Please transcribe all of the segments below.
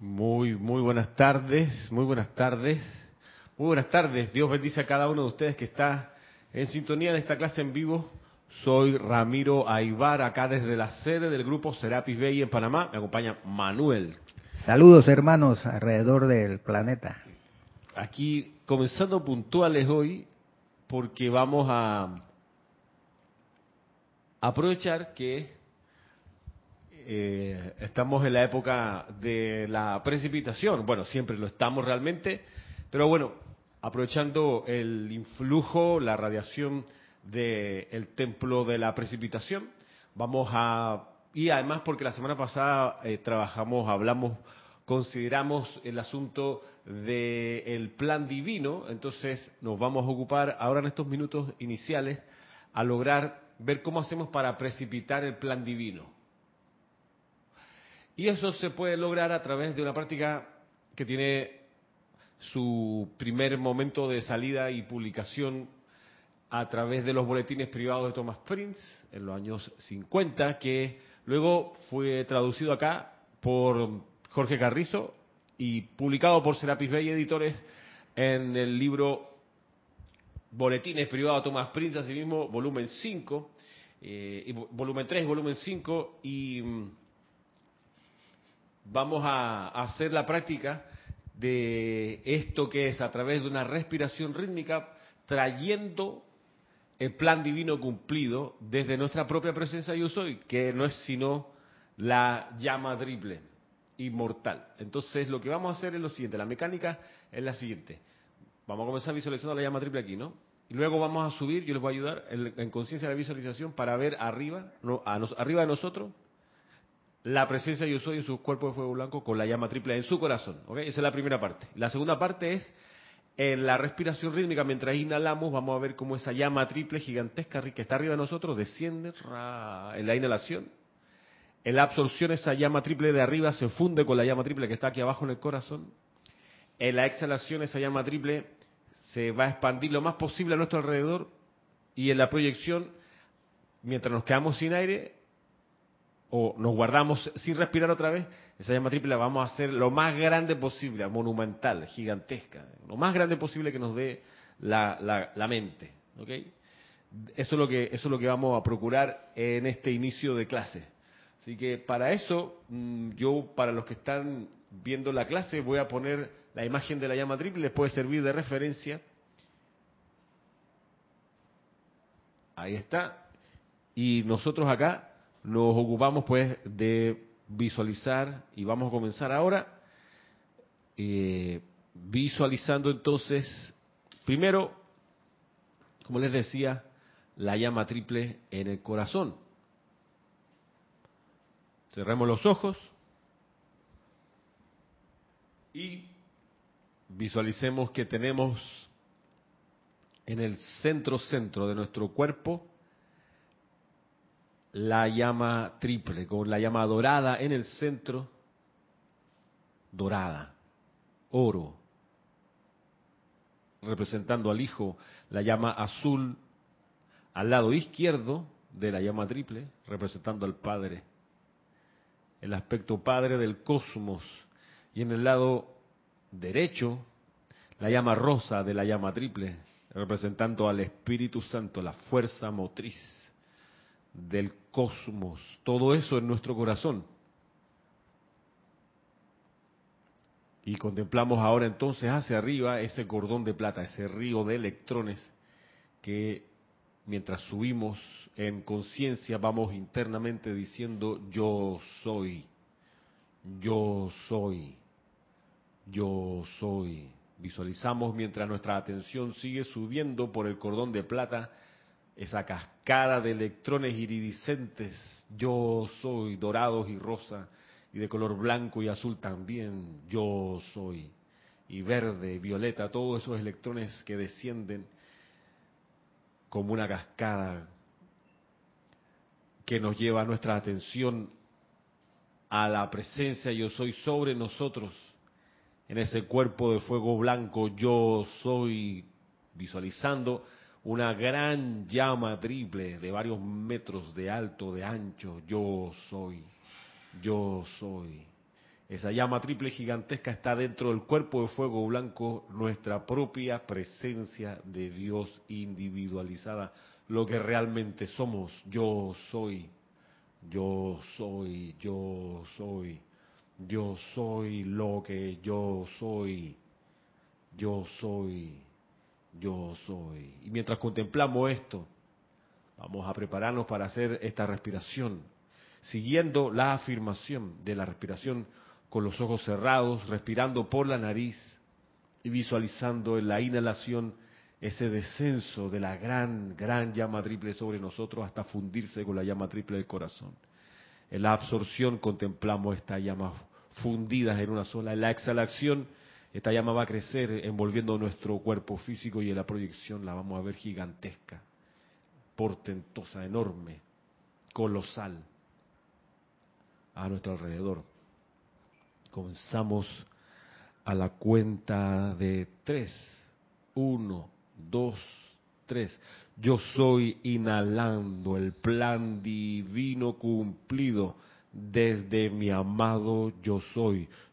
Muy, muy buenas tardes, muy buenas tardes, muy buenas tardes. Dios bendice a cada uno de ustedes que está en sintonía de esta clase en vivo. Soy Ramiro Aybar, acá desde la sede del grupo Serapis Bay en Panamá. Me acompaña Manuel. Saludos hermanos alrededor del planeta. Aquí comenzando puntuales hoy porque vamos a aprovechar que eh, estamos en la época de la precipitación. Bueno, siempre lo estamos realmente, pero bueno, aprovechando el influjo, la radiación del templo de la precipitación, vamos a y además porque la semana pasada eh, trabajamos, hablamos, consideramos el asunto del plan divino, entonces nos vamos a ocupar ahora en estos minutos iniciales a lograr ver cómo hacemos para precipitar el plan divino. Y eso se puede lograr a través de una práctica que tiene su primer momento de salida y publicación a través de los boletines privados de Thomas Prince en los años 50, que luego fue traducido acá por Jorge Carrizo y publicado por Serapis Bay Editores en el libro Boletines privados de Thomas Prince, asimismo, volumen 5, eh, volumen 3, volumen 5, y mm, vamos a hacer la práctica de esto que es a través de una respiración rítmica, trayendo el plan divino cumplido desde nuestra propia presencia yo soy, que no es sino la llama triple, inmortal. Entonces lo que vamos a hacer es lo siguiente, la mecánica es la siguiente. Vamos a comenzar visualizando la llama triple aquí, ¿no? Y luego vamos a subir, yo les voy a ayudar en, conciencia de la visualización para ver arriba, no, arriba de nosotros, la presencia yo soy en su cuerpo de fuego blanco con la llama triple en su corazón. Esa es la primera parte. La segunda parte es en la respiración rítmica, mientras inhalamos, vamos a ver cómo esa llama triple gigantesca que está arriba de nosotros desciende en la inhalación. En la absorción, esa llama triple de arriba se funde con la llama triple que está aquí abajo en el corazón. En la exhalación, esa llama triple se va a expandir lo más posible a nuestro alrededor. Y en la proyección, mientras nos quedamos sin aire, o nos guardamos sin respirar otra vez, esa llama triple la vamos a hacer lo más grande posible, monumental, gigantesca, lo más grande posible que nos dé la, la, mente. ¿okay? Eso, es lo que, eso es lo que vamos a procurar en este inicio de clase. Así que para eso, mm, yo, para los que están viendo la clase, voy a poner la imagen de la llama triple, les puede servir de referencia. Ahí está. Y nosotros acá nos ocupamos pues de visualizar y vamos a comenzar ahora eh, visualizando entonces, primero, como les decía, la llama triple en el corazón. Cerremos los ojos y visualicemos que tenemos en el centro centro de nuestro cuerpo la llama triple, con la llama dorada en el centro, dorada, oro, representando al Hijo, la llama azul al lado izquierdo de la llama triple, representando al Padre, el aspecto Padre del cosmos, y en el lado derecho, la llama rosa de la llama triple, representando al Espíritu Santo, la fuerza motriz del cosmos, todo eso en nuestro corazón. Y contemplamos ahora entonces hacia arriba ese cordón de plata, ese río de electrones que mientras subimos en conciencia vamos internamente diciendo yo soy, yo soy, yo soy. Visualizamos mientras nuestra atención sigue subiendo por el cordón de plata esa cascada de electrones iridiscentes, yo soy, dorados y rosa, y de color blanco y azul también, yo soy, y verde, violeta, todos esos electrones que descienden como una cascada que nos lleva nuestra atención a la presencia yo soy sobre nosotros, en ese cuerpo de fuego blanco, yo soy, visualizando una gran llama triple de varios metros de alto, de ancho, yo soy, yo soy. Esa llama triple gigantesca está dentro del cuerpo de fuego blanco, nuestra propia presencia de Dios individualizada, lo que realmente somos. Yo soy, yo soy, yo soy, yo soy lo que yo soy, yo soy, yo soy. Y mientras contemplamos esto, vamos a prepararnos para hacer esta respiración, siguiendo la afirmación de la respiración con los ojos cerrados, respirando por la nariz y visualizando en la inhalación ese descenso de la gran, gran llama triple sobre nosotros hasta fundirse con la llama triple del corazón. En la absorción contemplamos esta llama fundidas en una sola. En la exhalación, esta llama va a crecer envolviendo nuestro cuerpo físico y en la proyección la vamos a ver gigantesca, portentosa, enorme, colosal a nuestro alrededor. Comenzamos a la cuenta de tres. Uno, dos, tres. Yo soy inhalando el plan divino cumplido desde mi amado yo soy.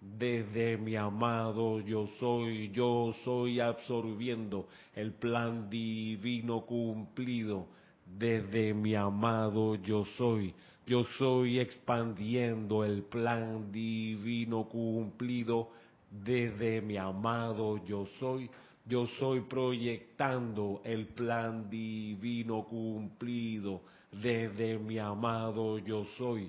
desde mi amado yo soy. Yo soy absorbiendo el plan divino cumplido desde mi amado yo soy. Yo soy expandiendo el plan divino cumplido desde mi amado yo soy. Yo soy proyectando el plan divino cumplido desde mi amado yo soy.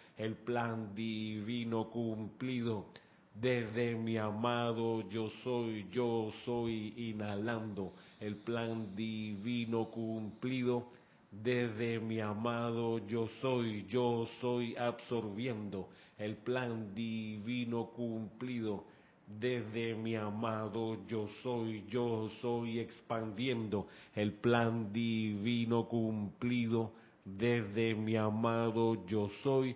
el plan divino cumplido. Desde mi amado yo soy, yo soy inhalando el plan divino cumplido. Desde mi amado yo soy, yo soy absorbiendo el plan divino cumplido. Desde mi amado yo soy, yo soy expandiendo el plan divino cumplido. Desde mi amado yo soy,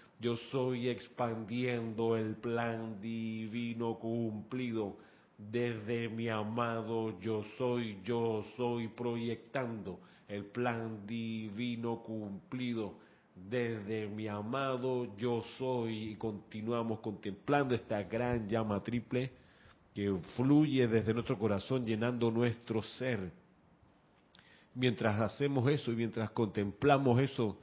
yo soy expandiendo el plan divino cumplido. Desde mi amado yo soy, yo soy proyectando el plan divino cumplido. Desde mi amado yo soy y continuamos contemplando esta gran llama triple que fluye desde nuestro corazón llenando nuestro ser mientras hacemos eso y mientras contemplamos eso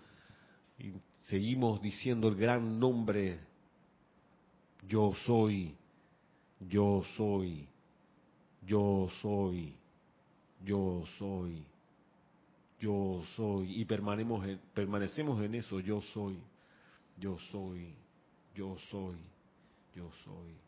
seguimos diciendo el gran nombre, yo soy, yo soy, yo soy, yo soy, yo soy, y permanecemos en, eso, yo soy, yo soy, yo soy, yo soy.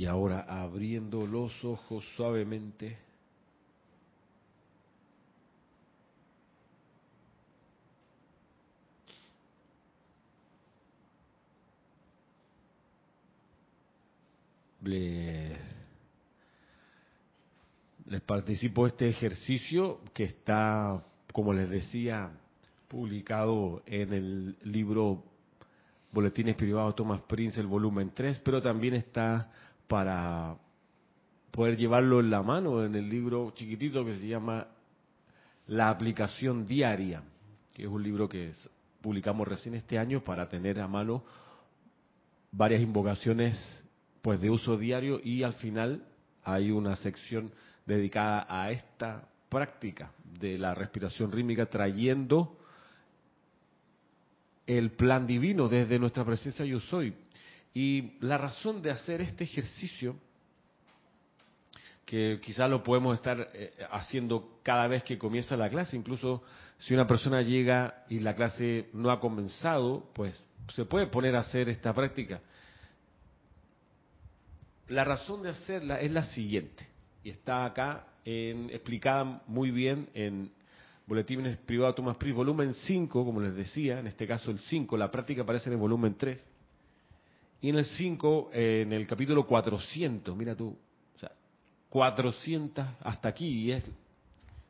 Y ahora abriendo los ojos suavemente. Les, les participo este ejercicio que está, como les decía, publicado en el libro Boletines Privados Thomas Prince, el volumen 3, pero también está para poder llevarlo en la mano en el libro chiquitito que se llama La aplicación diaria, que es un libro que publicamos recién este año para tener a mano varias invocaciones pues de uso diario y al final hay una sección dedicada a esta práctica de la respiración rítmica trayendo el plan divino desde nuestra presencia yo soy y la razón de hacer este ejercicio, que quizás lo podemos estar eh, haciendo cada vez que comienza la clase, incluso si una persona llega y la clase no ha comenzado, pues se puede poner a hacer esta práctica. La razón de hacerla es la siguiente, y está acá en, explicada muy bien en Boletines Privados Tomás Pris, volumen 5, como les decía, en este caso el 5, la práctica aparece en el volumen 3 y en el 5, eh, en el capítulo 400, mira tú, o sea, 400 hasta aquí, y es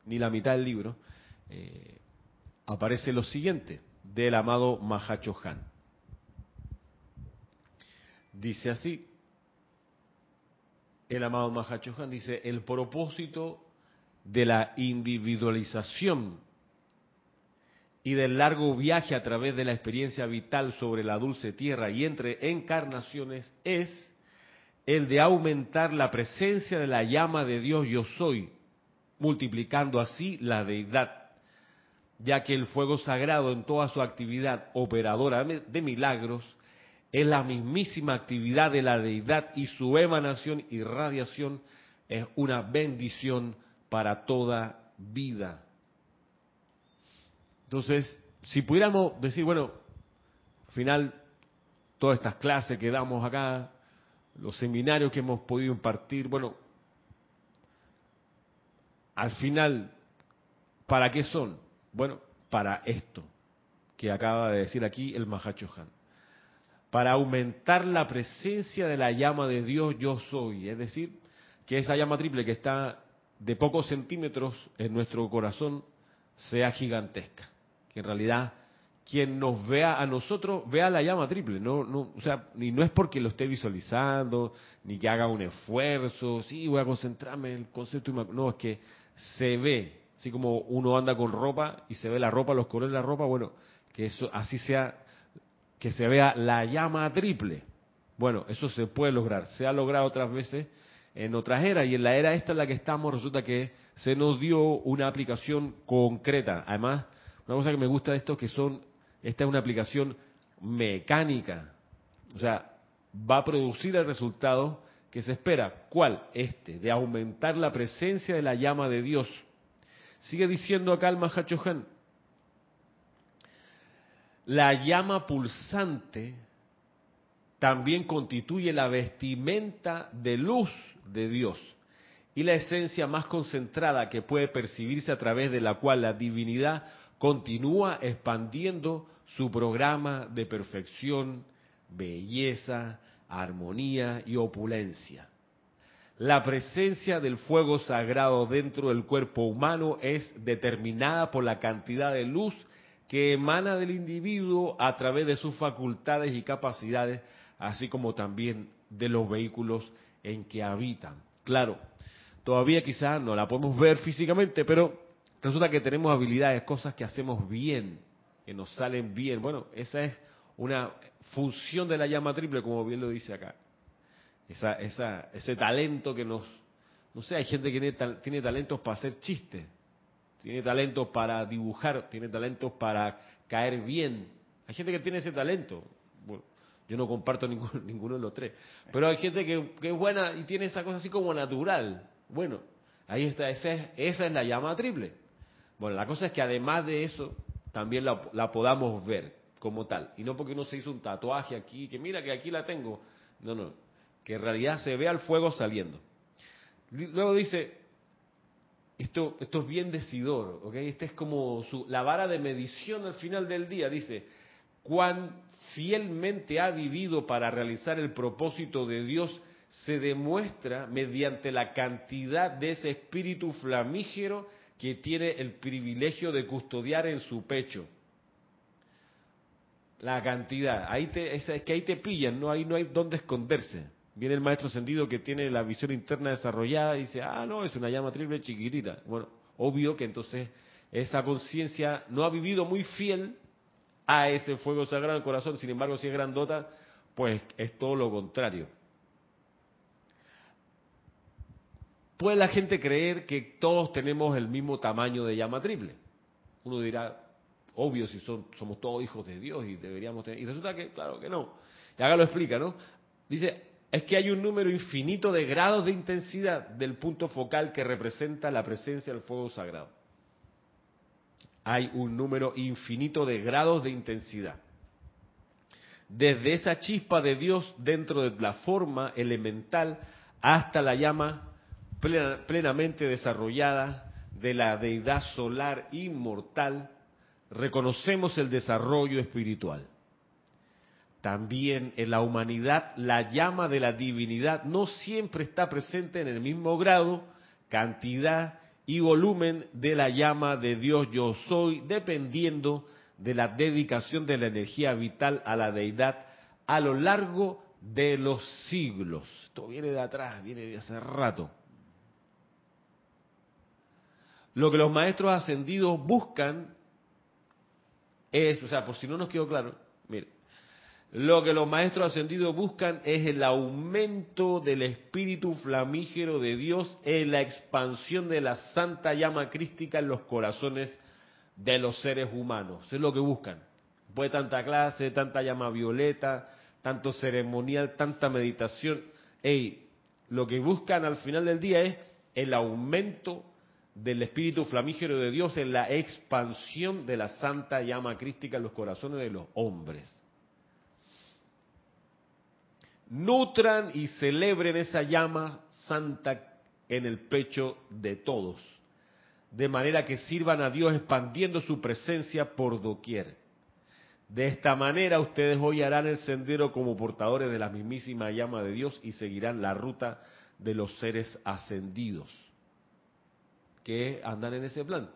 ni la mitad del libro, eh, aparece lo siguiente del amado Mahachohan. Dice así, el amado Mahachohan dice, el propósito de la individualización y del largo viaje a través de la experiencia vital sobre la dulce tierra y entre encarnaciones es el de aumentar la presencia de la llama de Dios yo soy, multiplicando así la deidad, ya que el fuego sagrado en toda su actividad operadora de milagros es la mismísima actividad de la deidad y su emanación y radiación es una bendición para toda vida. Entonces, si pudiéramos decir, bueno, al final, todas estas clases que damos acá, los seminarios que hemos podido impartir, bueno, al final, ¿para qué son? Bueno, para esto que acaba de decir aquí el Mahachohan. Para aumentar la presencia de la llama de Dios yo soy. Es decir, que esa llama triple que está de pocos centímetros en nuestro corazón sea gigantesca que en realidad quien nos vea a nosotros vea la llama triple, no, no, o sea, ni no es porque lo esté visualizando, ni que haga un esfuerzo, sí, voy a concentrarme en el concepto, no, es que se ve, así como uno anda con ropa y se ve la ropa, los colores de la ropa, bueno, que eso así sea, que se vea la llama triple. Bueno, eso se puede lograr, se ha logrado otras veces en otras eras y en la era esta en la que estamos resulta que se nos dio una aplicación concreta, además una cosa que me gusta de esto que son, esta es una aplicación mecánica. O sea, va a producir el resultado que se espera. ¿Cuál? Este, de aumentar la presencia de la llama de Dios. Sigue diciendo acá el Mahachohan, la llama pulsante también constituye la vestimenta de luz de Dios y la esencia más concentrada que puede percibirse a través de la cual la divinidad continúa expandiendo su programa de perfección, belleza, armonía y opulencia. La presencia del fuego sagrado dentro del cuerpo humano es determinada por la cantidad de luz que emana del individuo a través de sus facultades y capacidades así como también de los vehículos en que habitan. Claro, todavía quizás no la podemos ver físicamente, pero resulta que tenemos habilidades, cosas que hacemos bien, que nos salen bien. Bueno, esa es una función de la llama triple, como bien lo dice acá. Esa, esa, ese talento que nos... No sé, hay gente que tiene, tiene talentos para hacer chistes, tiene talentos para dibujar, tiene talentos para caer bien. Hay gente que tiene ese talento. Bueno, yo no comparto ninguno, ninguno de los tres. Pero hay gente que, es buena y tiene esa cosa así como natural. Bueno, ahí está, esa es, esa es la llama triple. Bueno, la cosa es que además de eso, también la, podamos ver como tal. Y no porque uno se hizo un tatuaje aquí, que mira que aquí la tengo. No, no. Que en realidad se vea el fuego saliendo. Luego dice, esto, esto es bien decidor, ¿ok? Esta es como su, la vara de medición al final del día. Dice, cuán fielmente ha vivido para realizar el propósito de Dios se demuestra mediante la cantidad de ese espíritu flamígero que tiene el privilegio de custodiar en su pecho. La cantidad, ahí te, es que ahí te pillan, no, ahí no hay dónde esconderse. Viene el maestro sentido que tiene la visión interna desarrollada y dice, ah, no, es una llama triple chiquitita. Bueno, obvio que entonces esa conciencia no ha vivido muy fiel a ese fuego sagrado del corazón, sin embargo, si es grandota, pues es todo lo contrario. Puede la gente creer que todos tenemos el mismo tamaño de llama triple. Uno dirá, obvio, si somos todos hijos de Dios y deberíamos tener. Y resulta que, claro que no. Y acá lo explica, ¿no? Dice, es que hay un número infinito de grados de intensidad del punto focal que representa la presencia del fuego sagrado. Hay un número infinito de grados de intensidad. Desde esa chispa de Dios dentro de la forma elemental hasta la llama plenamente desarrollada de la deidad solar inmortal, reconocemos el desarrollo espiritual. También en la humanidad la llama de la divinidad no siempre está presente en el mismo grado, cantidad y volumen de la llama de Dios yo soy, dependiendo de la dedicación de la energía vital a la deidad a lo largo de los siglos. Esto viene de atrás, viene de hace rato. Lo que los maestros ascendidos buscan es, o sea, por si no nos quedó claro, mire, lo que los maestros ascendidos buscan es el aumento del espíritu flamígero de Dios en la expansión de la santa llama crística en los corazones de los seres humanos. Eso es lo que buscan. Puede tanta clase, tanta llama violeta, tanto ceremonial, tanta meditación. Ey, lo que buscan al final del día es el aumento del espíritu flamígero de Dios en la expansión de la santa llama crística en los corazones de los hombres nutran y celebren esa llama santa en el pecho de todos, de manera que sirvan a Dios expandiendo su presencia por doquier. De esta manera ustedes hoy harán el sendero como portadores de la mismísima llama de Dios y seguirán la ruta de los seres ascendidos, que andan en ese plan,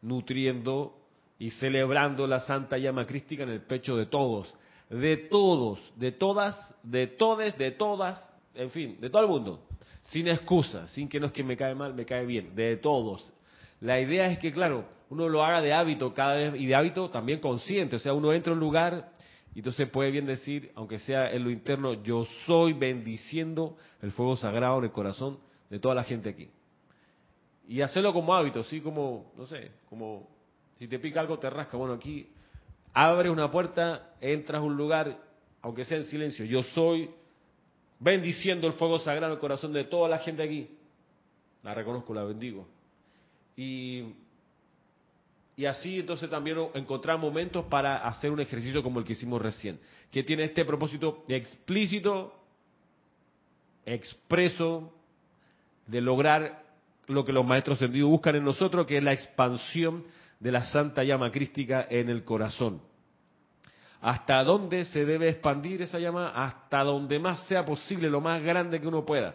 nutriendo y celebrando la santa llama crística en el pecho de todos, de todos, de todas, de todes, de todas, en fin, de todo el mundo, sin excusa, sin que no es que me cae mal, me cae bien, de todos. La idea es que, claro, uno lo haga de hábito cada vez y de hábito también consciente, o sea, uno entra a un lugar y entonces puede bien decir, aunque sea en lo interno, yo soy bendiciendo el fuego sagrado en el corazón de toda la gente aquí. Y hacerlo como hábito, así como, no sé, como si te pica algo te rasca. Bueno, aquí abres una puerta, entras a un lugar, aunque sea en silencio, yo soy bendiciendo el fuego sagrado en el corazón de toda la gente aquí. La reconozco, la bendigo. Y, y así entonces también encontrar momentos para hacer un ejercicio como el que hicimos recién, que tiene este propósito explícito, expreso, de lograr lo que los maestros sentidos buscan en nosotros, que es la expansión de la santa llama crística en el corazón. ¿Hasta dónde se debe expandir esa llama? Hasta donde más sea posible, lo más grande que uno pueda.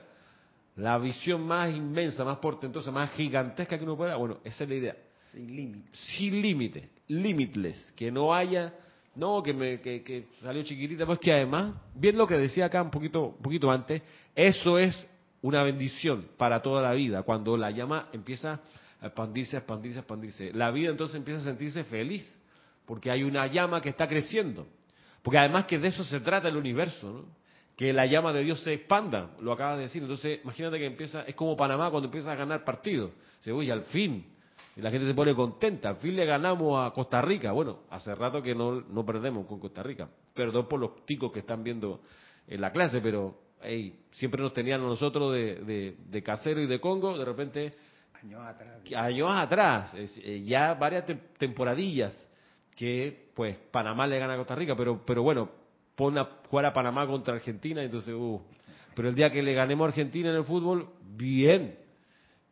La visión más inmensa, más portentosa, más gigantesca que uno pueda. Bueno, esa es la idea. Sin límite. Sin límite, limitless. Que no haya no, que, me, que, que salió chiquitita, pues que además, bien lo que decía acá un poquito, un poquito antes, eso es una bendición para toda la vida, cuando la llama empieza a expandirse, a expandirse, expandirse. La vida entonces empieza a sentirse feliz, porque hay una llama que está creciendo. Porque además que de eso se trata el universo, que la llama de Dios se expanda, lo acaba de decir. Entonces, imagínate que empieza, es como Panamá cuando empieza a ganar partidos. Se oye, al fin, y la gente se pone contenta, al fin le ganamos a Costa Rica. Bueno, hace rato que no, no perdemos con Costa Rica. Perdón por los ticos que están viendo en la clase, pero hey, siempre nos tenían nosotros de, de, casero y de Congo, de repente... Años atrás. Años atrás, eh, ya varias temporadillas que pues Panamá le gana a Costa Rica, pero, pero bueno, pone a jugar a Panamá contra Argentina, entonces, uh, pero el día que le ganemos a Argentina en el fútbol, bien.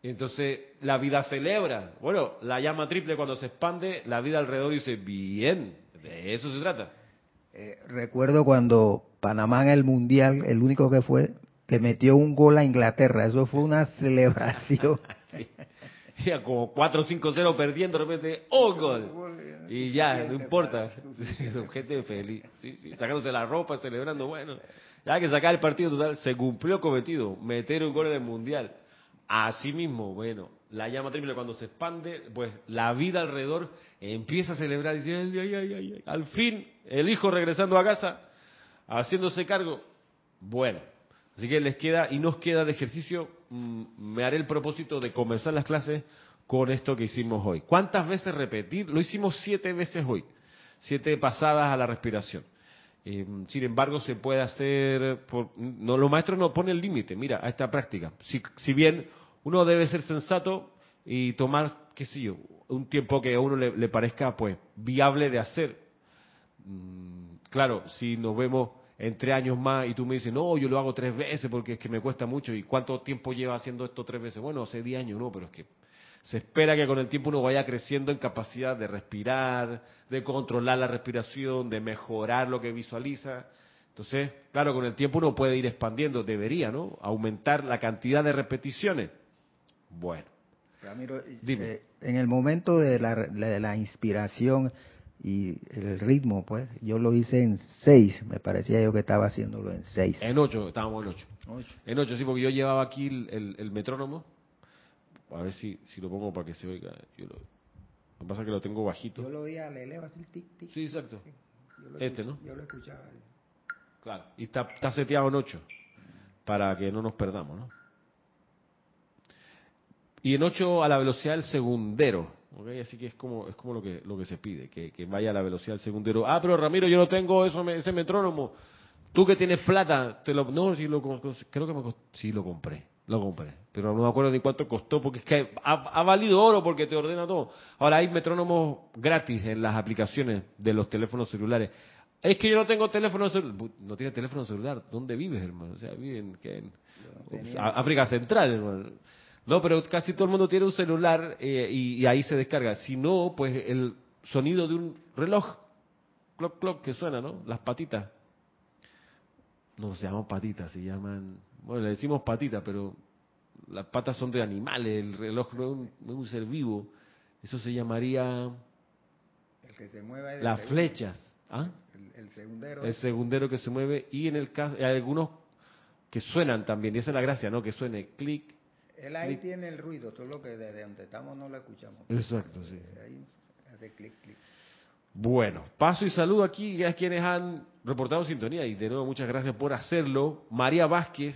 Entonces, la vida celebra. Bueno, la llama triple cuando se expande, la vida alrededor dice, bien, de eso se trata. Eh, recuerdo cuando Panamá en el Mundial, el único que fue, que metió un gol a Inglaterra, eso fue una celebración. Ya como 4-5-0 perdiendo, de repente, ¡oh, gol! Y ya, no importa. Son gente feliz. Sacándose la ropa, celebrando. Bueno, ya que sacar el partido total, se cumplió cometido. Meter un gol en el mundial. Así mismo, bueno, la llama triple cuando se expande, pues la vida alrededor empieza a celebrar dice, ay, ay, ay, ay. al fin, el hijo regresando a casa, haciéndose cargo. Bueno, así que les queda y nos queda de ejercicio, mm, me haré el propósito de comenzar las clases con esto que hicimos hoy. ¿Cuántas veces repetir? Lo hicimos siete veces hoy, siete pasadas a la respiración. Eh, sin embargo, se puede hacer, por, no, los maestros no ponen límite, mira, a esta práctica. Si, si, bien uno debe ser sensato y tomar, qué sé yo, un tiempo que a uno le, parezca pues viable de hacer. Mm, claro, si nos vemos entre años más y tú me dices, no, yo lo hago tres veces porque es que me cuesta mucho. ¿Y cuánto tiempo lleva haciendo esto tres veces? Bueno, hace diez años, no, pero es que se espera que con el tiempo uno vaya creciendo en capacidad de respirar, de controlar la respiración, de mejorar lo que visualiza. Entonces, claro, con el tiempo uno puede ir expandiendo, debería, ¿no? Aumentar la cantidad de repeticiones. Bueno. Ramiro, eh, en el momento de la, de la inspiración y el ritmo, pues, yo lo hice en seis, me parecía yo que estaba haciéndolo en seis. En ocho, estábamos en ocho. En ocho, sí, porque yo llevaba aquí el metrónomo a ver si, si lo pongo para que se oiga. Yo lo, que pasa es que lo tengo bajito. Yo lo oía, le eleva así tic, tic. Sí, exacto. este, ¿no? Yo lo escuchaba. Claro, y está, está seteado en 8 para que no nos perdamos, ¿no? Y en 8 a la velocidad del segundero. ¿Okay? Así que es como es como lo que lo que se pide, que, que vaya a la velocidad del segundero. Ah, pero Ramiro, yo no tengo eso, ese metrónomo. Tú que tienes plata, te lo no, sí lo creo que me sí lo compré. Lo compré, pero no me acuerdo ni cuánto costó, porque es que ha, valido oro porque te ordena todo. Ahora hay metrónomos gratis en las aplicaciones de los teléfonos celulares. Es que yo no tengo teléfono celular. No tiene teléfono celular. ¿Dónde vives, hermano? O sea, viven en, África Central, hermano. No, pero casi todo el mundo tiene un celular eh, y, ahí se descarga. Si no, pues el sonido de un reloj, clock, clock, que suena, ¿no? Las patitas. No se llaman patitas, se llaman bueno, le decimos patita, pero las patas son de animales, el reloj no es un, ser vivo. Eso se llamaría... El que se mueve las flechas. ¿Ah? El, segundero. El segundero que se mueve y en el caso, hay algunos que suenan también, y esa es la gracia, ¿no? Que suene clic. Él ahí tiene el ruido, lo que desde donde estamos no lo escuchamos. Exacto, sí. Ahí hace clic, clic. Bueno, paso y saludo aquí a quienes han reportado sintonía y de nuevo muchas gracias por hacerlo. María Vázquez,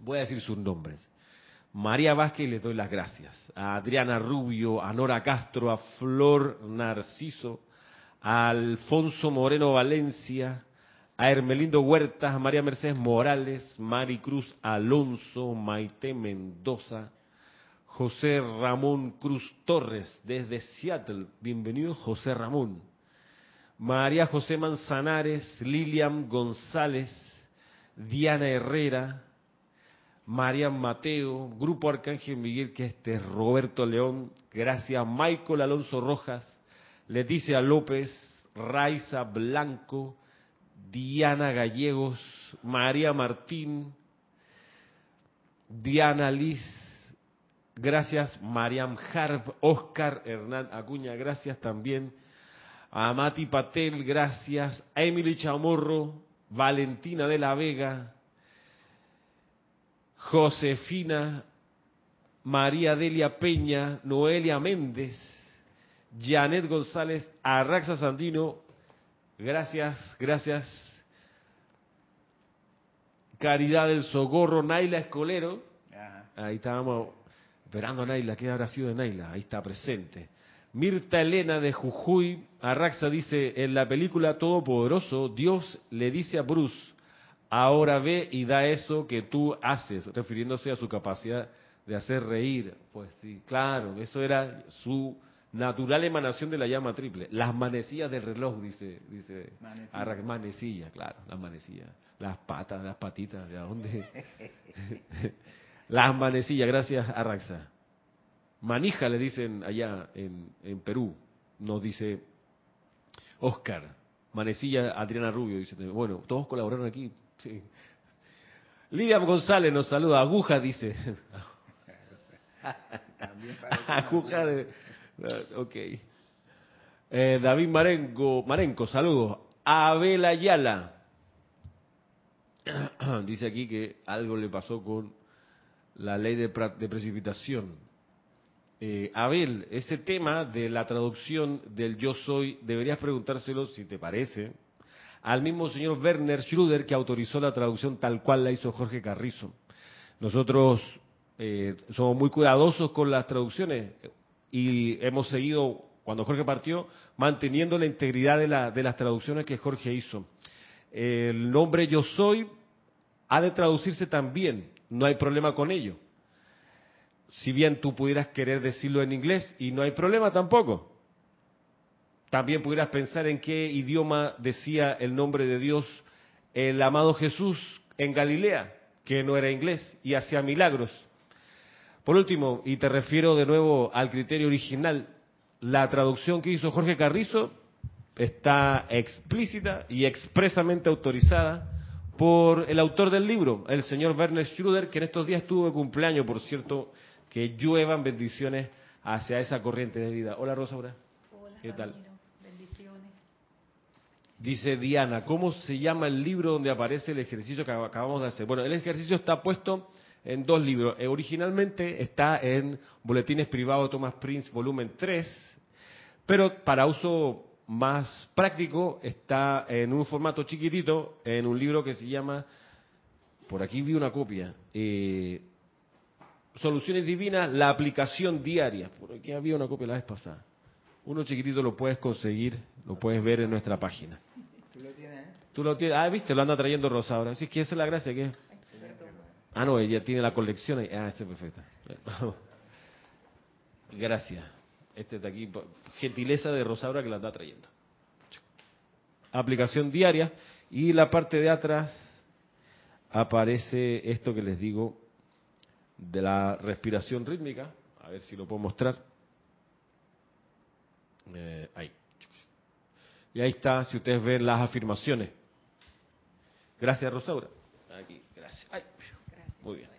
voy a decir sus nombres. María Vázquez, les doy las gracias. A Adriana Rubio, a Nora Castro, a Flor Narciso, a Alfonso Moreno Valencia, a Hermelindo Huertas, a María Mercedes Morales, Mari Cruz Alonso, Maite Mendoza, José Ramón Cruz Torres, desde Seattle. Bienvenido, José Ramón. María José Manzanares, Lilian González, Diana Herrera, Marian Mateo, Grupo Arcángel Miguel, que este es Roberto León, gracias Michael Alonso Rojas, Leticia López, Raiza Blanco, Diana Gallegos, María Martín, Diana Liz, gracias Mariam Harp, Oscar Hernán Acuña, gracias también Amati Patel, gracias. A Emily Chamorro, Valentina de la Vega, Josefina, María Delia Peña, Noelia Méndez, Janet González, Arraxa Sandino, gracias, gracias. Caridad del Socorro, Naila Escolero, ahí estábamos esperando a Naila, ¿qué habrá sido de Naila? Ahí está presente. Mirta Elena de Jujuy, Arraxa dice, en la película Todopoderoso, Dios le dice a Bruce, ahora ve y da eso que tú haces, refiriéndose a su capacidad de hacer reír. Pues sí, claro, eso era su natural emanación de la llama triple. Las manecillas del reloj, dice, dice manecillas, manecilla, claro, las manecillas. Las patas, las patitas, ¿de dónde? las manecillas, gracias Arraxa. Manija le dicen allá en, en Perú, nos dice Oscar. Manecilla Adriana Rubio dice, bueno, todos colaboraron aquí. Sí. Lidia González nos saluda, aguja dice. aguja de... Ok. Eh, David Marenco, Marenco, saludos. Abel Ayala. Dice aquí que algo le pasó con la ley de, precipitación. Eh, Abel, ese tema de la traducción del yo soy, deberías preguntárselo, si te parece, al mismo señor Werner Schröder que autorizó la traducción tal cual la hizo Jorge Carrizo. Nosotros eh, somos muy cuidadosos con las traducciones y hemos seguido, cuando Jorge partió, manteniendo la integridad de, la, de las traducciones que Jorge hizo. El nombre yo soy ha de traducirse también, no hay problema con ello. Si bien tú pudieras querer decirlo en inglés y no hay problema tampoco. También pudieras pensar en qué idioma decía el nombre de Dios el amado Jesús en Galilea, que no era inglés y hacía milagros. Por último, y te refiero de nuevo al criterio original, la traducción que hizo Jorge Carrizo está explícita y expresamente autorizada por el autor del libro, el señor Werner Schröder, que en estos días estuvo de cumpleaños, por cierto, que lluevan bendiciones hacia esa corriente de vida. Hola Rosaura. Hola, ¿qué tal? Bendiciones. Dice Diana, ¿cómo se llama el libro donde aparece el ejercicio que acabamos de hacer? Bueno, el ejercicio está puesto en dos libros. Eh, originalmente está en Boletines Privados de Thomas Prince, volumen 3, pero para uso más práctico está en un formato chiquitito, en un libro que se llama, por aquí vi una copia, eh, Soluciones Divinas, la aplicación diaria. Por aquí había una copia la vez pasada. Uno chiquitito lo puedes conseguir, lo puedes ver en nuestra página. ¿Tú lo tienes? Eh? ¿Tú lo tienes? Ah, viste, lo anda trayendo Rosa ahora. Así que esa es la gracia que Ah, no, ella tiene la colección. Ah, este es perfecto. Gracias. Este está aquí. Gentileza de Rosaura que la está trayendo. Aplicación diaria. Y la parte de atrás aparece esto que les digo de la respiración rítmica. A ver si lo puedo mostrar. Eh, ahí. Y ahí está, si ustedes ven las afirmaciones. Gracias, Rosaura. Aquí, gracias. Ay. Muy bien.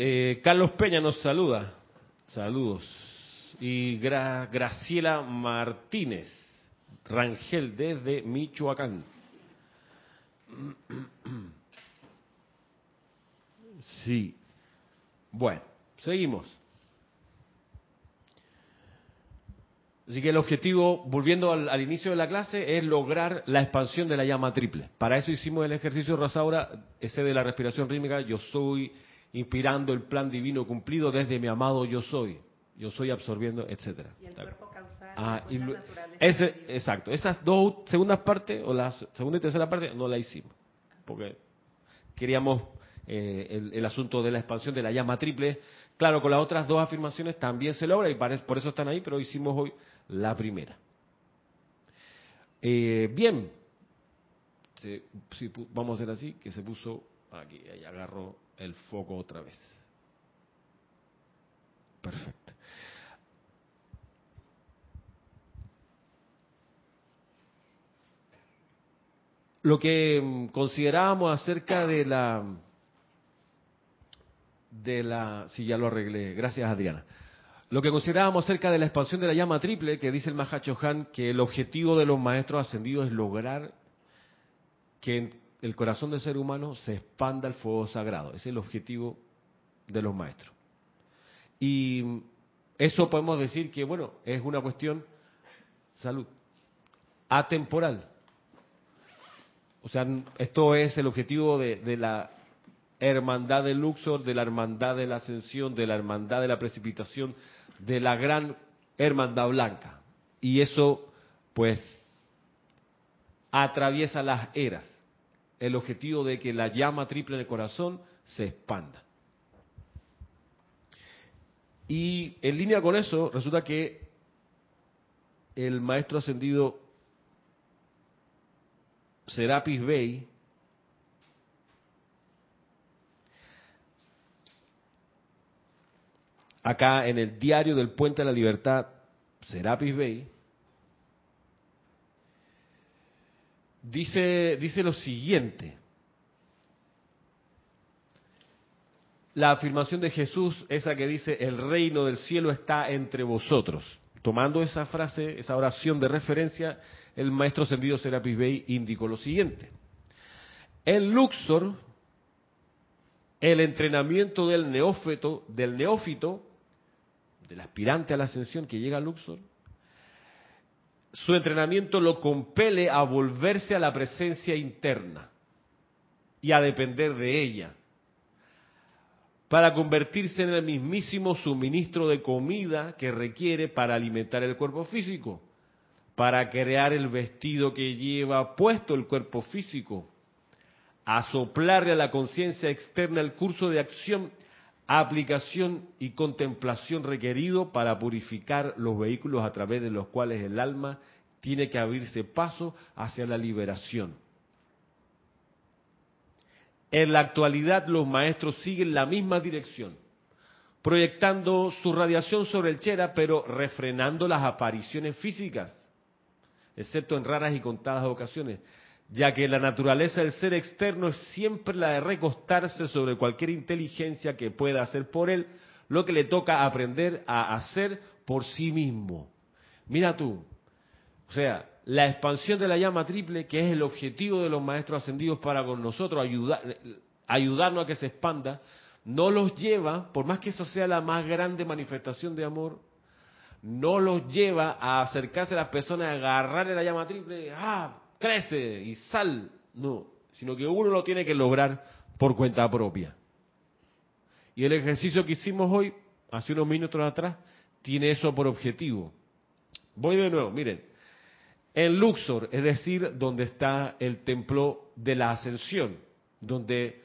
Eh, Carlos Peña nos saluda. Saludos. Y Graciela Martínez, Rangel, desde Michoacán. Sí. Bueno, seguimos. Así que el objetivo, volviendo al, inicio de la clase, es lograr la expansión de la llama triple. Para eso hicimos el ejercicio Rasaura, ese de la respiración rítmica, yo soy inspirando el plan divino cumplido desde mi amado yo soy. Yo soy absorbiendo, etcétera. Y el cuerpo causal, ah, y ese, exacto. Esas dos segundas partes, o la segunda y tercera parte, no la hicimos. Porque queríamos eh, el, el, asunto de la expansión de la llama triple. Claro, con las otras dos afirmaciones también se logra y por eso están ahí, pero hicimos hoy la primera. Eh, bien, vamos a hacer así, que se puso aquí, ahí agarró el foco otra vez. Perfecto. Lo que mm, considerábamos acerca de la de la si ya lo arreglé, gracias Adriana lo que considerábamos acerca de la expansión de la llama triple, que dice el Mahachohan, que el objetivo de los maestros ascendidos es lograr que en el corazón del ser humano se expanda el fuego sagrado. Ese es el objetivo de los maestros. Y eso podemos decir que, bueno, es una cuestión, salud, atemporal. O sea, esto es el objetivo de, de la hermandad del Luxor, de la hermandad de la ascensión, de la hermandad de la precipitación, de la gran hermandad blanca. Y eso, pues, atraviesa las eras. El objetivo de que la llama triple en el corazón se expanda. Y en línea con eso, resulta que el maestro ascendido Serapis Bey acá en el diario del Puente de la Libertad, Serapis Bey, dice, dice lo siguiente. La afirmación de Jesús, esa que dice, el reino del cielo está entre vosotros. Tomando esa frase, esa oración de referencia, el maestro ascendido Serapis Bey indicó lo siguiente. En Luxor, el entrenamiento del neófito, del neófito del aspirante a la ascensión que llega a Luxor, su entrenamiento lo compele a volverse a la presencia interna y a depender de ella, para convertirse en el mismísimo suministro de comida que requiere para alimentar el cuerpo físico, para crear el vestido que lleva puesto el cuerpo físico, a soplarle a la conciencia externa el curso de acción aplicación y contemplación requerido para purificar los vehículos a través de los cuales el alma tiene que abrirse paso hacia la liberación. En la actualidad los maestros siguen la misma dirección, proyectando su radiación sobre el Chera, pero refrenando las apariciones físicas, excepto en raras y contadas ocasiones, ya que la naturaleza del ser externo es siempre la de recostarse sobre cualquier inteligencia que pueda hacer por él lo que le toca aprender a hacer por sí mismo. Mira tú, o sea, la expansión de la llama triple, que es el objetivo de los maestros ascendidos para con nosotros, ayudar, ayudarnos a que se expanda, no los lleva, por más que eso sea la más grande manifestación de amor, no los lleva a acercarse a las personas, a agarrarle la llama triple, ah, crece y sal. No, sino que uno lo tiene que lograr por cuenta propia. Y el ejercicio que hicimos hoy, hace unos minutos atrás, tiene eso por objetivo. Voy de nuevo, miren. En Luxor, es decir, donde está el templo de la ascensión, donde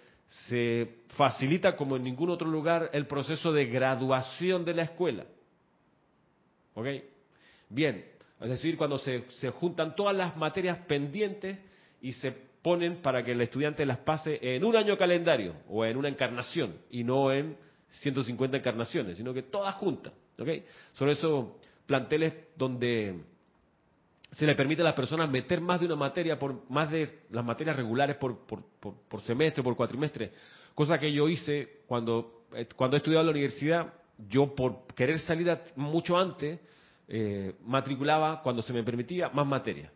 se facilita como en ningún otro lugar el proceso de graduación de la escuela. ¿Ok? Bien, es decir, cuando se, juntan todas las materias pendientes y se ponen para que el estudiante las pase en un año calendario o en una encarnación y no en 150 encarnaciones, sino que todas juntas. ¿okay? Son esos planteles donde se le permite a las personas meter más de una materia, por más de las materias regulares por, por, por, por semestre, por cuatrimestre, cosa que yo hice cuando, eh, cuando he estudiado en la universidad, yo por querer salir mucho antes, eh, matriculaba cuando se me permitía más materia.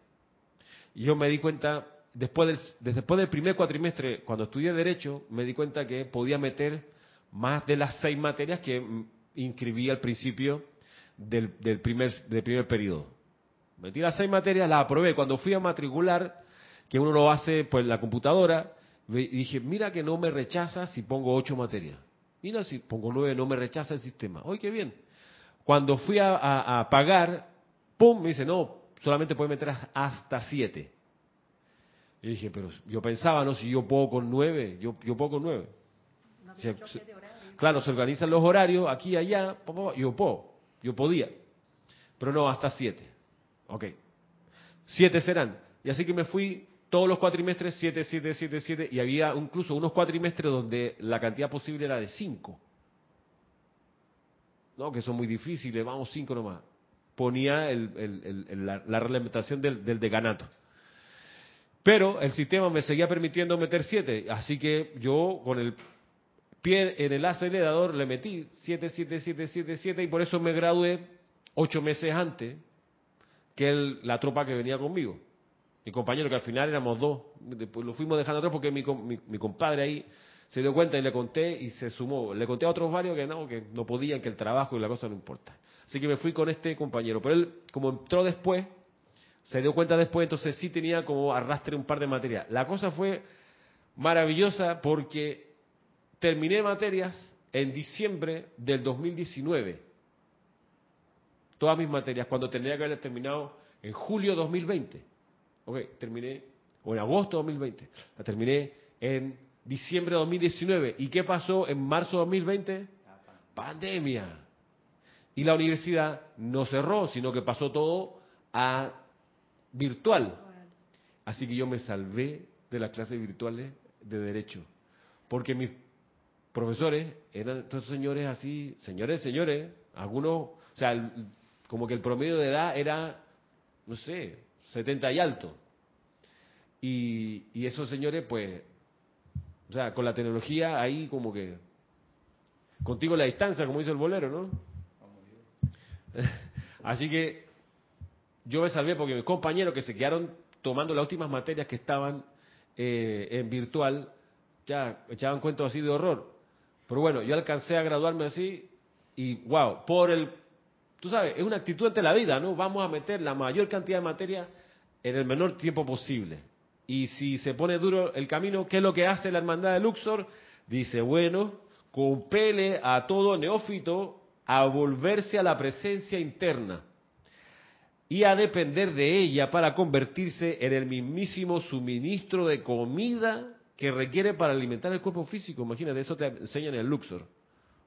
Y yo me di cuenta, después del, después del primer cuatrimestre, cuando estudié Derecho, me di cuenta que podía meter más de las seis materias que inscribí al principio del, primer, del primer periodo. Metí las seis materias, las aprobé. Cuando fui a matricular, que uno lo hace pues la computadora, dije, mira que no me rechaza si pongo ocho materias. Mira, si pongo nueve no me rechaza el sistema. ¡Oye, qué bien! Cuando fui a, pagar, ¡pum! Me dice, no, solamente puede meter hasta siete. Y dije, pero yo pensaba, no, si yo puedo con nueve, yo, yo puedo con nueve. claro, se organizan los horarios aquí y allá, yo puedo, yo podía. Pero no, hasta siete. Ok. Siete serán. Y así que me fui todos los cuatrimestres, siete, siete, siete, siete, y había incluso unos cuatrimestres donde la cantidad posible era de cinco no, que son muy difíciles, vamos cinco nomás. Ponía la, reglamentación del, del decanato. Pero el sistema me seguía permitiendo meter siete, así que yo con el pie en el acelerador, le metí 7, 7, 7, 7, 7 y por eso me gradué ocho meses antes que la tropa que venía conmigo. Mi compañero, que al final éramos dos, después lo fuimos dejando atrás porque mi, mi, compadre ahí se dio cuenta y le conté y se sumó. Le conté a otros varios que no, que no podían, que el trabajo y la cosa no importa. Así que me fui con este compañero. Pero él, como entró después, se dio cuenta después, entonces sí tenía como arrastre un par de materias. La cosa fue maravillosa porque terminé materias en diciembre del 2019. Todas mis materias, cuando tendría que haber terminado en julio 2020. Ok, terminé, o en agosto 2020. La terminé en diciembre de 2019. ¿Y qué pasó en marzo de 2020? Pandemia. Y la universidad no cerró, sino que pasó todo a virtual. Así que yo me salvé de las clases virtuales de derecho. Porque mis profesores eran estos señores así, señores, señores, algunos, o sea, como que el promedio de edad era, no sé, 70 y alto. Y, y esos señores, pues, o sea, con la tecnología ahí como que, contigo la distancia, como dice el bolero, ¿no? Así que yo me salvé porque mis compañeros que se quedaron tomando las últimas materias que estaban eh, en virtual, ya echaban cuentos así de horror. Pero bueno, yo alcancé a graduarme así y wow, por el, tú sabes, es una actitud ante la vida, ¿no? Vamos a meter la mayor cantidad de materia en el menor tiempo posible. Y si se pone duro el camino, ¿qué es lo que hace la hermandad de Luxor? Dice, bueno, compele a todo neófito a volverse a la presencia interna y a depender de ella para convertirse en el mismísimo suministro de comida que requiere para alimentar el cuerpo físico. Imagínate, eso te enseñan en el Luxor.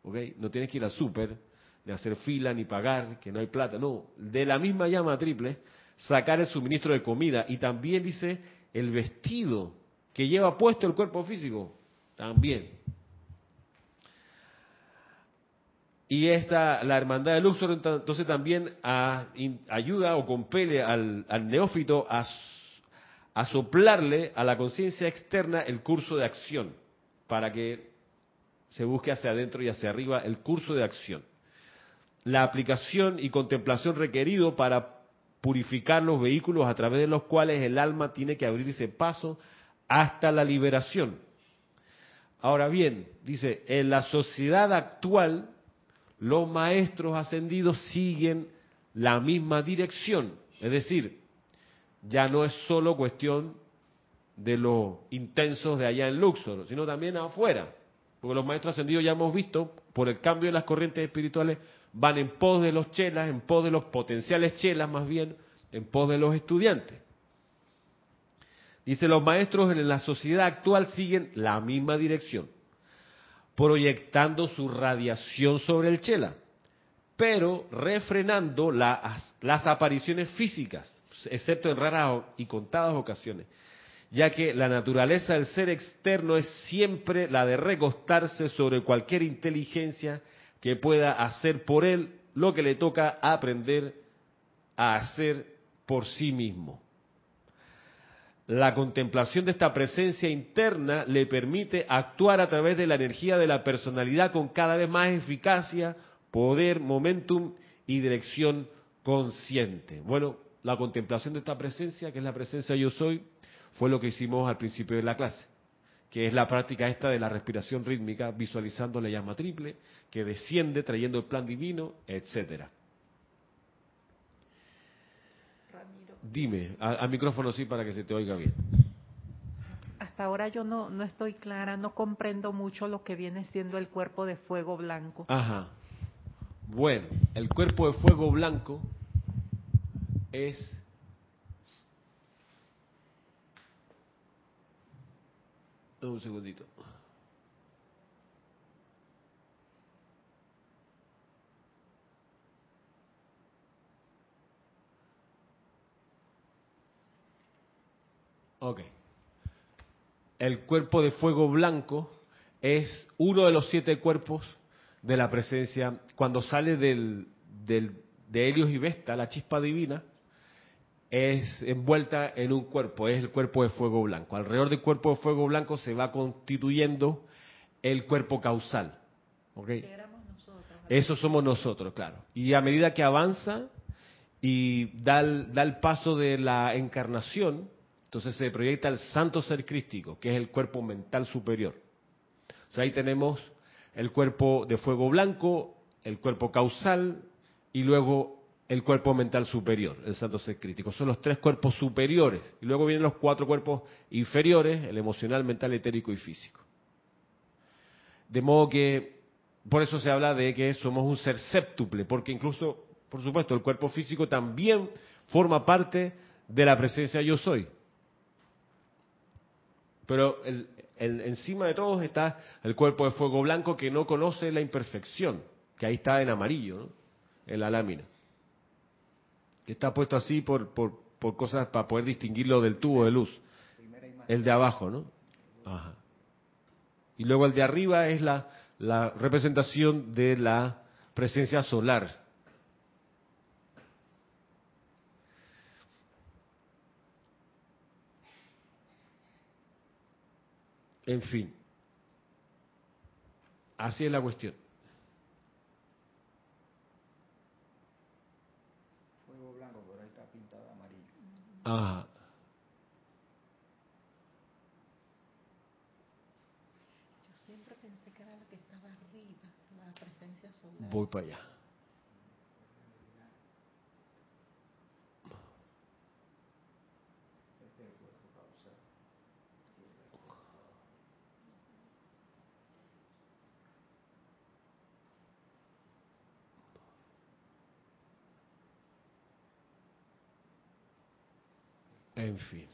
¿okay? No tienes que ir al súper, ni hacer fila, ni pagar, que no hay plata. No, de la misma llama triple, sacar el suministro de comida. Y también dice el vestido que lleva puesto el cuerpo físico. También. Y esta, la hermandad de Luxor entonces también ayuda o compele al, neófito a, a, soplarle a la conciencia externa el curso de acción, para que se busque hacia adentro y hacia arriba el curso de acción. La aplicación y contemplación requerido para purificar los vehículos a través de los cuales el alma tiene que abrirse paso hasta la liberación. Ahora bien, dice, en la sociedad actual los maestros ascendidos siguen la misma dirección. Es decir, ya no es solo cuestión de los intensos de allá en Luxor, sino también afuera. Porque los maestros ascendidos ya hemos visto, por el cambio de las corrientes espirituales, van en pos de los chelas, en pos de los potenciales chelas más bien, en pos de los estudiantes. Dice, los maestros en la sociedad actual siguen la misma dirección proyectando su radiación sobre el chela, pero refrenando las apariciones físicas, excepto en raras y contadas ocasiones, ya que la naturaleza del ser externo es siempre la de recostarse sobre cualquier inteligencia que pueda hacer por él lo que le toca aprender a hacer por sí mismo. La contemplación de esta presencia interna le permite actuar a través de la energía de la personalidad con cada vez más eficacia, poder, momentum y dirección consciente. Bueno, la contemplación de esta presencia, que es la presencia yo soy, fue lo que hicimos al principio de la clase, que es la práctica esta de la respiración rítmica, visualizando la llama triple, que desciende trayendo el plan divino, etcétera. Dime, al micrófono sí para que se te oiga bien. Hasta ahora yo no, no estoy clara, no comprendo mucho lo que viene siendo el cuerpo de fuego blanco. Ajá. Bueno, el cuerpo de fuego blanco es un segundito. Ok. El cuerpo de fuego blanco es uno de los siete cuerpos de la presencia. Cuando sale del, de Helios y Vesta, la chispa divina, es envuelta en un cuerpo, es el cuerpo de fuego blanco. Alrededor del cuerpo de fuego blanco se va constituyendo el cuerpo causal. Eso somos nosotros, claro. Y a medida que avanza y da el, da el paso de la encarnación, entonces se proyecta el santo ser crístico, que es el cuerpo mental superior. O sea, ahí tenemos el cuerpo de fuego blanco, el cuerpo causal y luego el cuerpo mental superior, el santo ser crítico. Son los tres cuerpos superiores. Y luego vienen los cuatro cuerpos inferiores, el emocional, mental, etérico y físico. De modo que, por eso se habla de que somos un ser séptuple, porque incluso, por supuesto, el cuerpo físico también forma parte de la presencia yo soy. Pero el, encima de todos está el cuerpo de fuego blanco que no conoce la imperfección, que ahí está en amarillo, en la lámina. Está puesto así por, por, por cosas para poder distinguirlo del tubo de luz. El de abajo, ¿no? Ajá. Y luego el de arriba es la, la representación de la presencia solar. En fin, así es la cuestión. Fuego blanco, pero ahí está pintado amarillo. Ajá. Yo siempre pensé que era la que estaba arriba, la presencia solar. Voy para allá. En fin.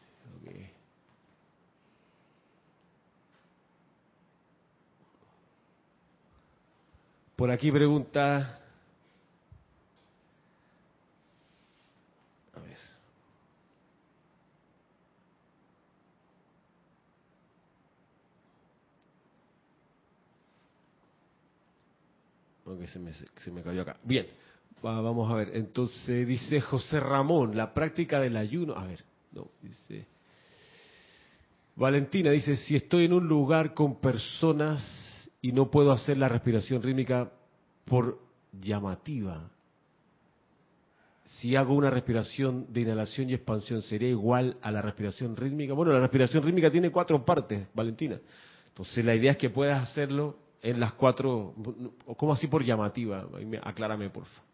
Por aquí pregunta. A ver. Se me, se me cayó acá. Bien, vamos a ver. Entonces dice José Ramón, la práctica del ayuno. A ver, no, dice. Valentina dice, si estoy en un lugar con personas y no puedo hacer la respiración rítmica por llamativa, si hago una respiración de inhalación y expansión, ¿sería igual a la respiración rítmica? Bueno, la respiración rítmica tiene cuatro partes, Valentina. Entonces la idea es que puedas hacerlo en las cuatro, ¿cómo así por llamativa? Aclárame, por favor.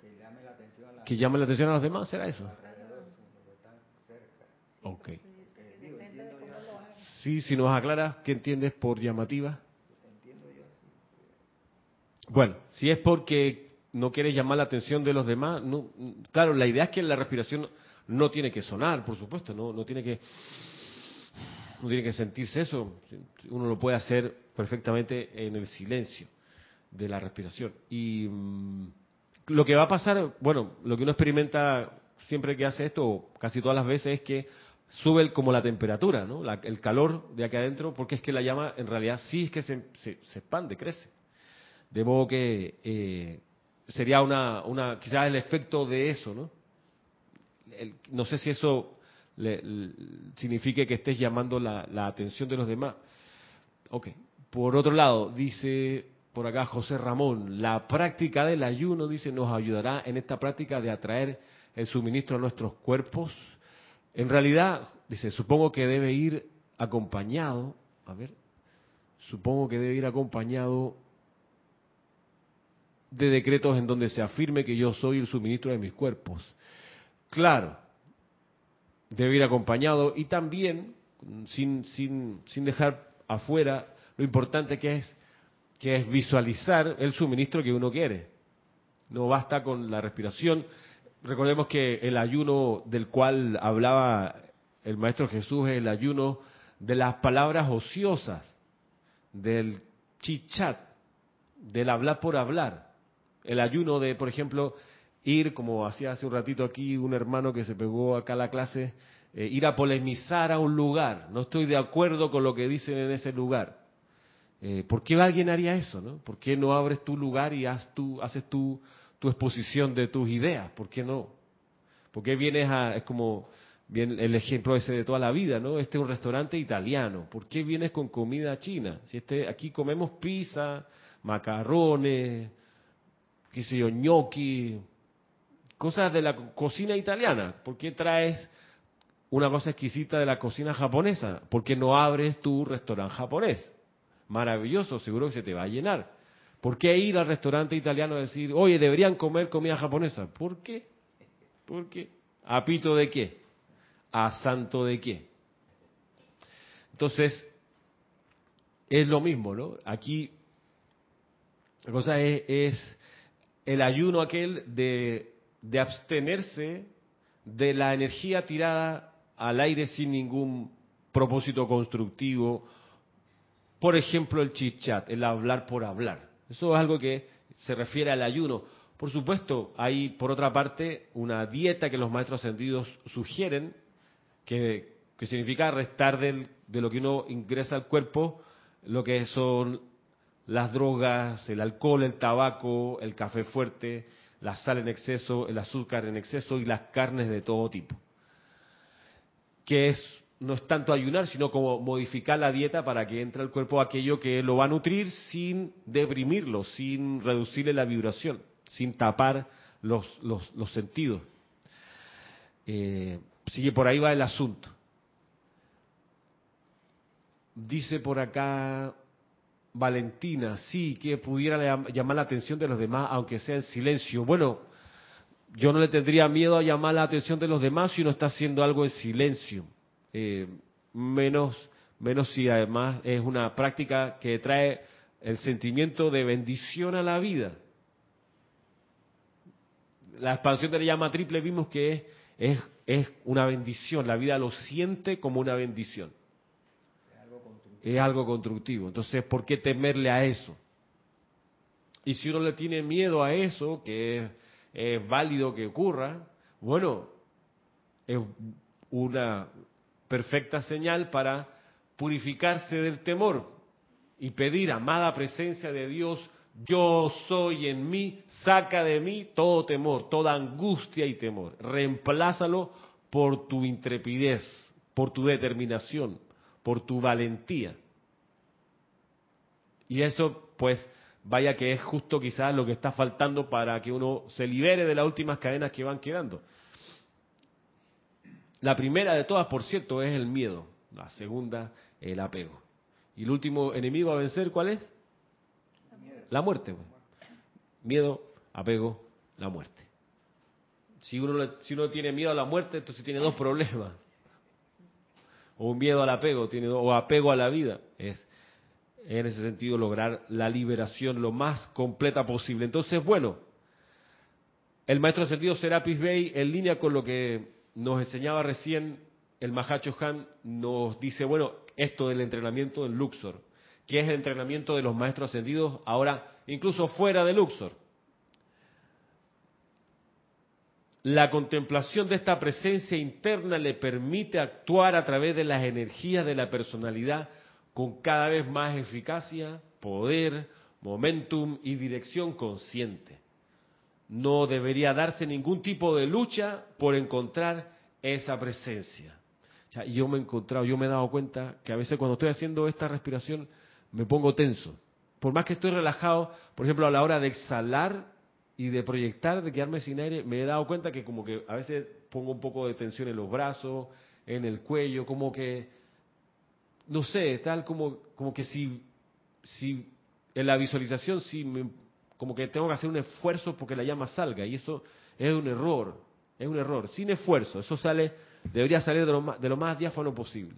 Que llame la atención a, que llame la atención a los demás, ¿será eso? Ok. Sí, si nos aclara, ¿qué entiendes por llamativa? Bueno, si es porque no quieres llamar la atención de los demás, no, claro, la idea es que la respiración no tiene que sonar, por supuesto, no, no tiene que no tiene que sentirse eso, uno lo puede hacer perfectamente en el silencio de la respiración. Y mm, lo que va a pasar, bueno, lo que uno experimenta siempre que hace esto, casi todas las veces, es que sube como la temperatura, ¿no? el calor de aquí adentro, porque es que la llama en realidad sí es que se, se, expande, crece. De modo que eh, sería una, una, quizás el efecto de eso, ¿no? no sé si eso le, signifique que estés llamando la, la, atención de los demás. Ok. Por otro lado, dice por acá José Ramón, la práctica del ayuno, dice, nos ayudará en esta práctica de atraer el suministro a nuestros cuerpos en realidad, dice, supongo que debe ir acompañado, a ver, supongo que debe ir acompañado de decretos en donde se afirme que yo soy el suministro de mis cuerpos. Claro, debe ir acompañado y también, sin, sin, sin dejar afuera, lo importante que es, que es visualizar el suministro que uno quiere. No basta con la respiración, Recordemos que el ayuno del cual hablaba el Maestro Jesús es el ayuno de las palabras ociosas, del chichat, del hablar por hablar. El ayuno de, por ejemplo, ir, como hacía hace un ratito aquí un hermano que se pegó acá a la clase, eh, ir a polemizar a un lugar. No estoy de acuerdo con lo que dicen en ese lugar. Eh, ¿Por qué alguien haría eso? No? ¿Por qué no abres tu lugar y haces tu, haces tu exposición de tus ideas. ¿Por qué no? ¿Por qué vienes a, es como bien el ejemplo ese de toda la vida, ¿no? Este es un restaurante italiano. ¿Por qué vienes con comida china? Si este, aquí comemos pizza, macarrones, qué sé yo, gnocchi, cosas de la cocina italiana. ¿Por qué traes una cosa exquisita de la cocina japonesa? ¿Por qué no abres tu restaurante japonés? Maravilloso, seguro que se te va a llenar. ¿Por qué ir al restaurante italiano a decir, oye, deberían comer comida japonesa? ¿Por qué? ¿Por qué? ¿A pito de qué? ¿A santo de qué? Entonces, es lo mismo, ¿no? Aquí, la cosa es, el ayuno aquel de, de abstenerse de la energía tirada al aire sin ningún propósito constructivo. Por ejemplo, el chichat, el hablar por hablar. Eso es algo que se refiere al ayuno. Por supuesto, hay por otra parte una dieta que los maestros ascendidos sugieren, que, significa restar del, de lo que uno ingresa al cuerpo, lo que son las drogas, el alcohol, el tabaco, el café fuerte, la sal en exceso, el azúcar en exceso y las carnes de todo tipo. Que es no es tanto ayunar, sino como modificar la dieta para que entre al cuerpo aquello que lo va a nutrir sin deprimirlo, sin reducirle la vibración, sin tapar los, los, sentidos. Eh, sigue por ahí va el asunto. Dice por acá Valentina, sí, que pudiera llamar la atención de los demás, aunque sea en silencio. Bueno, yo no le tendría miedo a llamar la atención de los demás si uno está haciendo algo en silencio eh, menos, menos si además es una práctica que trae el sentimiento de bendición a la vida. La expansión de la llama triple vimos que es, es, es una bendición, la vida lo siente como una bendición. Es algo constructivo. Entonces, ¿por qué temerle a eso? Y si uno le tiene miedo a eso, que es, es válido que ocurra, bueno, es una perfecta señal para purificarse del temor y pedir, amada presencia de Dios, yo soy en mí, saca de mí todo temor, toda angustia y temor. Reemplázalo por tu intrepidez, por tu determinación, por tu valentía. Y eso, pues, vaya que es justo quizás lo que está faltando para que uno se libere de las últimas cadenas que van quedando. La primera de todas, por cierto, es el miedo. La segunda, el apego. Y el último enemigo a vencer, ¿cuál es? La muerte. Miedo, apego, la muerte. Si uno, si uno tiene miedo a la muerte, entonces tiene dos problemas. O un miedo al apego, tiene, o apego a la vida. Es en ese sentido lograr la liberación lo más completa posible. Entonces, bueno, el maestro sentido Serapis Bey, en línea con lo que nos enseñaba recién el Mahacho Han, nos dice, bueno, esto del entrenamiento en Luxor, que es el entrenamiento de los maestros ascendidos ahora incluso fuera de Luxor. La contemplación de esta presencia interna le permite actuar a través de las energías de la personalidad con cada vez más eficacia, poder, momentum y dirección consciente no debería darse ningún tipo de lucha por encontrar esa presencia. yo me he encontrado, yo me he dado cuenta que a veces cuando estoy haciendo esta respiración me pongo tenso. Por más que estoy relajado, por ejemplo, a la hora de exhalar y de proyectar, de quedarme sin aire, me he dado cuenta que como que a veces pongo un poco de tensión en los brazos, en el cuello, como que, no sé, tal como, como que si, si en la visualización, si me como que tengo que hacer un esfuerzo porque la llama salga y eso es un error, es un error, sin esfuerzo, eso sale, debería salir de lo más, diáfano posible.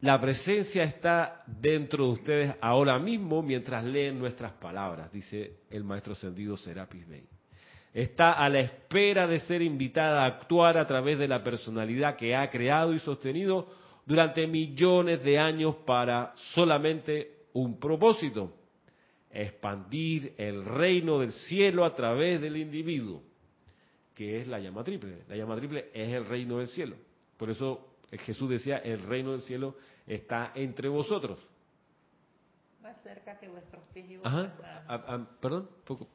La presencia está dentro de ustedes ahora mismo mientras leen nuestras palabras, dice el maestro ascendido Serapis Bey. Está a la espera de ser invitada a actuar a través de la personalidad que ha creado y sostenido durante millones de años para solamente un propósito, expandir el reino del cielo a través del individuo, que es la llama triple. La llama triple es el reino del cielo. Por eso Jesús decía, el reino del cielo está entre vosotros. Más cerca que vuestros pies Ajá. perdón, poco.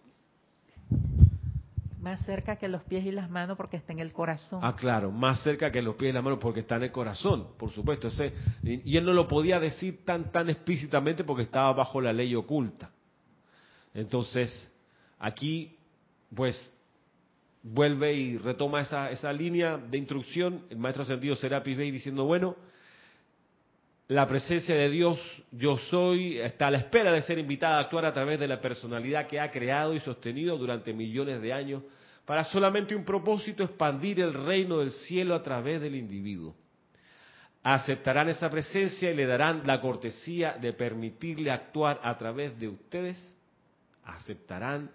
Más cerca que los pies y las manos porque está en el corazón. Ah, claro, más cerca que los pies y las manos porque está en el corazón, por supuesto. Ese, y él no lo podía decir tan, tan explícitamente porque estaba bajo la ley oculta. Entonces, aquí, pues, vuelve y retoma esa, esa línea de instrucción, el maestro sentido Serapis Bey diciendo, bueno, la presencia de Dios, yo soy, está a la espera de ser invitada a actuar a través de la personalidad que ha creado y sostenido durante millones de años para solamente un propósito, expandir el reino del cielo a través del individuo. Aceptarán esa presencia y le darán la cortesía de permitirle actuar a través de ustedes. Aceptarán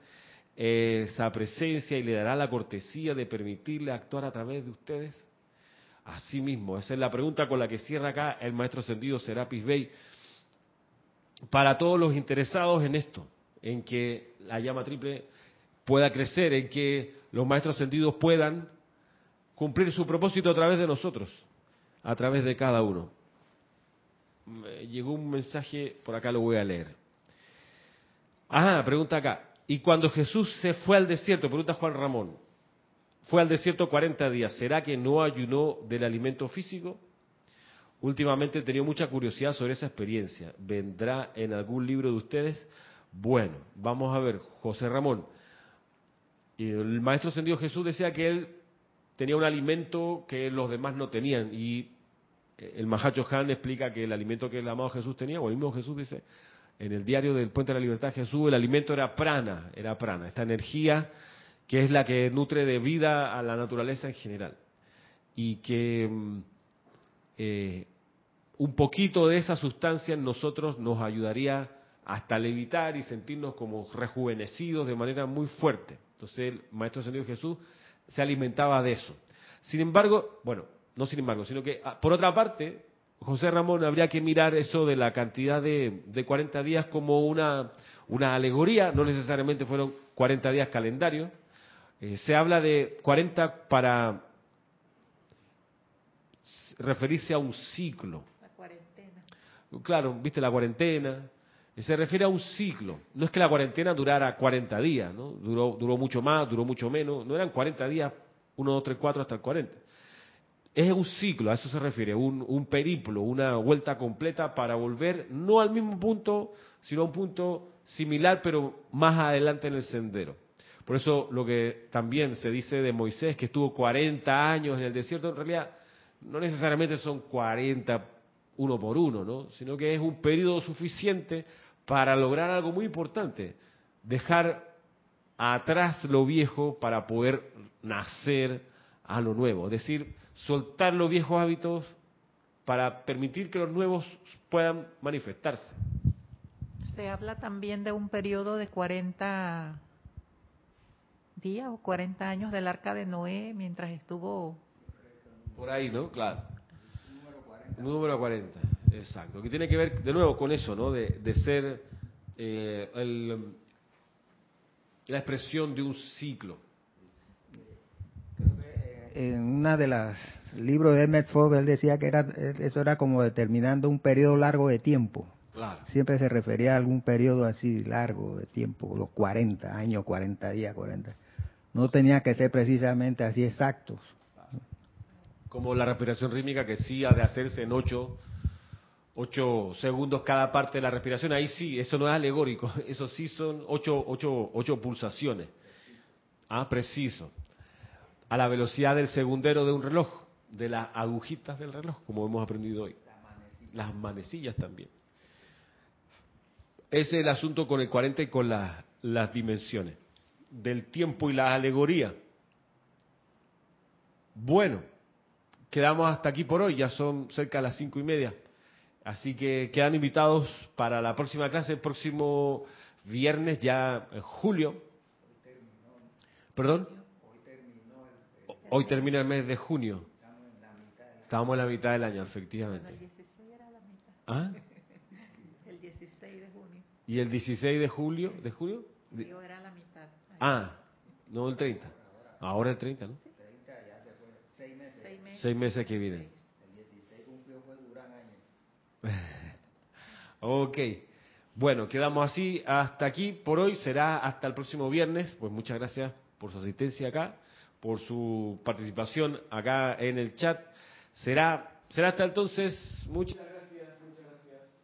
esa presencia y le darán la cortesía de permitirle actuar a través de ustedes. Asimismo, esa es la pregunta con la que cierra acá el maestro sentido Serapis Bey. Para todos los interesados en esto, en que la llama triple pueda crecer, en que los maestros sentidos puedan cumplir su propósito a través de nosotros, a través de cada uno. Llegó un mensaje, por acá lo voy a leer. Ah, pregunta acá. Y cuando Jesús se fue al desierto, pregunta Juan Ramón, fue al desierto 40 días. ¿Será que no ayunó del alimento físico? Últimamente he tenido mucha curiosidad sobre esa experiencia. ¿Vendrá en algún libro de ustedes? Bueno, vamos a ver, José Ramón. El maestro sentido Jesús decía que él tenía un alimento que los demás no tenían. Y el Mahacho Han explica que el alimento que el amado Jesús tenía, o el mismo Jesús dice, en el diario del Puente de la Libertad Jesús, el alimento era prana, era prana, esta energía que es la que nutre de vida a la naturaleza en general. Y que mm, eh, un poquito de esa sustancia en nosotros nos ayudaría hasta levitar y sentirnos como rejuvenecidos de manera muy fuerte. Entonces el Maestro Señor Jesús se alimentaba de eso. Sin embargo, bueno, no sin embargo, sino que ah, por otra parte, José Ramón habría que mirar eso de la cantidad de, de 40 días como una, una alegoría, no necesariamente fueron 40 días calendarios, eh, se habla de 40 para referirse a un ciclo. La cuarentena. Claro, viste la cuarentena. Se refiere a un ciclo. No es que la cuarentena durara 40 días, ¿no? Duró, duró mucho más, duró mucho menos. No eran 40 días, 1, 2, 3, 4 hasta el 40. Es un ciclo, a eso se refiere, un, un periplo, una vuelta completa para volver no al mismo punto, sino a un punto similar, pero más adelante en el sendero. Por eso lo que también se dice de Moisés, que estuvo 40 años en el desierto, en realidad no necesariamente son 40 uno por uno, ¿no? sino que es un periodo suficiente para lograr algo muy importante, dejar atrás lo viejo para poder nacer a lo nuevo, es decir, soltar los viejos hábitos para permitir que los nuevos puedan manifestarse. Se habla también de un periodo de 40 días o 40 años del arca de Noé mientras estuvo... Por ahí, ¿no? Claro. Número 40. Exacto. Que tiene que ver de nuevo con eso, ¿no? De, ser eh, la expresión de un ciclo. En una de las libros de Emmett Fogg él decía que era eso era como determinando un periodo largo de tiempo. Claro. Siempre se refería a algún periodo así largo de tiempo, los 40 años, 40 días, 40. No tenía que ser precisamente así exactos. Como la respiración rítmica que sí ha de hacerse en 8 ocho, segundos cada parte de la respiración. Ahí sí, eso no es alegórico, eso sí son 8 ocho, ocho, pulsaciones. Ah, preciso. A la velocidad del segundero de un reloj, de las agujitas del reloj, como hemos aprendido hoy. Las manecillas también. Ese es el asunto con el 40 y con las dimensiones del tiempo y la alegoría. Bueno, quedamos hasta aquí por hoy, ya son cerca de las cinco y media. Así que quedan invitados para la próxima clase, el próximo viernes, ya en julio. ¿Perdón? Hoy termina el mes de junio. Estamos en la mitad del año, efectivamente. El 16 era la mitad. ¿Ah? El 16 de junio. ¿Y el 16 de julio? ¿De julio? Yo era la mitad. Ah, no el 30. Ahora el 30, ¿no? Seis meses. que vienen. El 16 cumplió fue año. ok. Bueno, quedamos así hasta aquí por hoy. Será hasta el próximo viernes. Pues muchas gracias por su asistencia acá, por su participación acá en el chat. Será, será hasta entonces. Muchas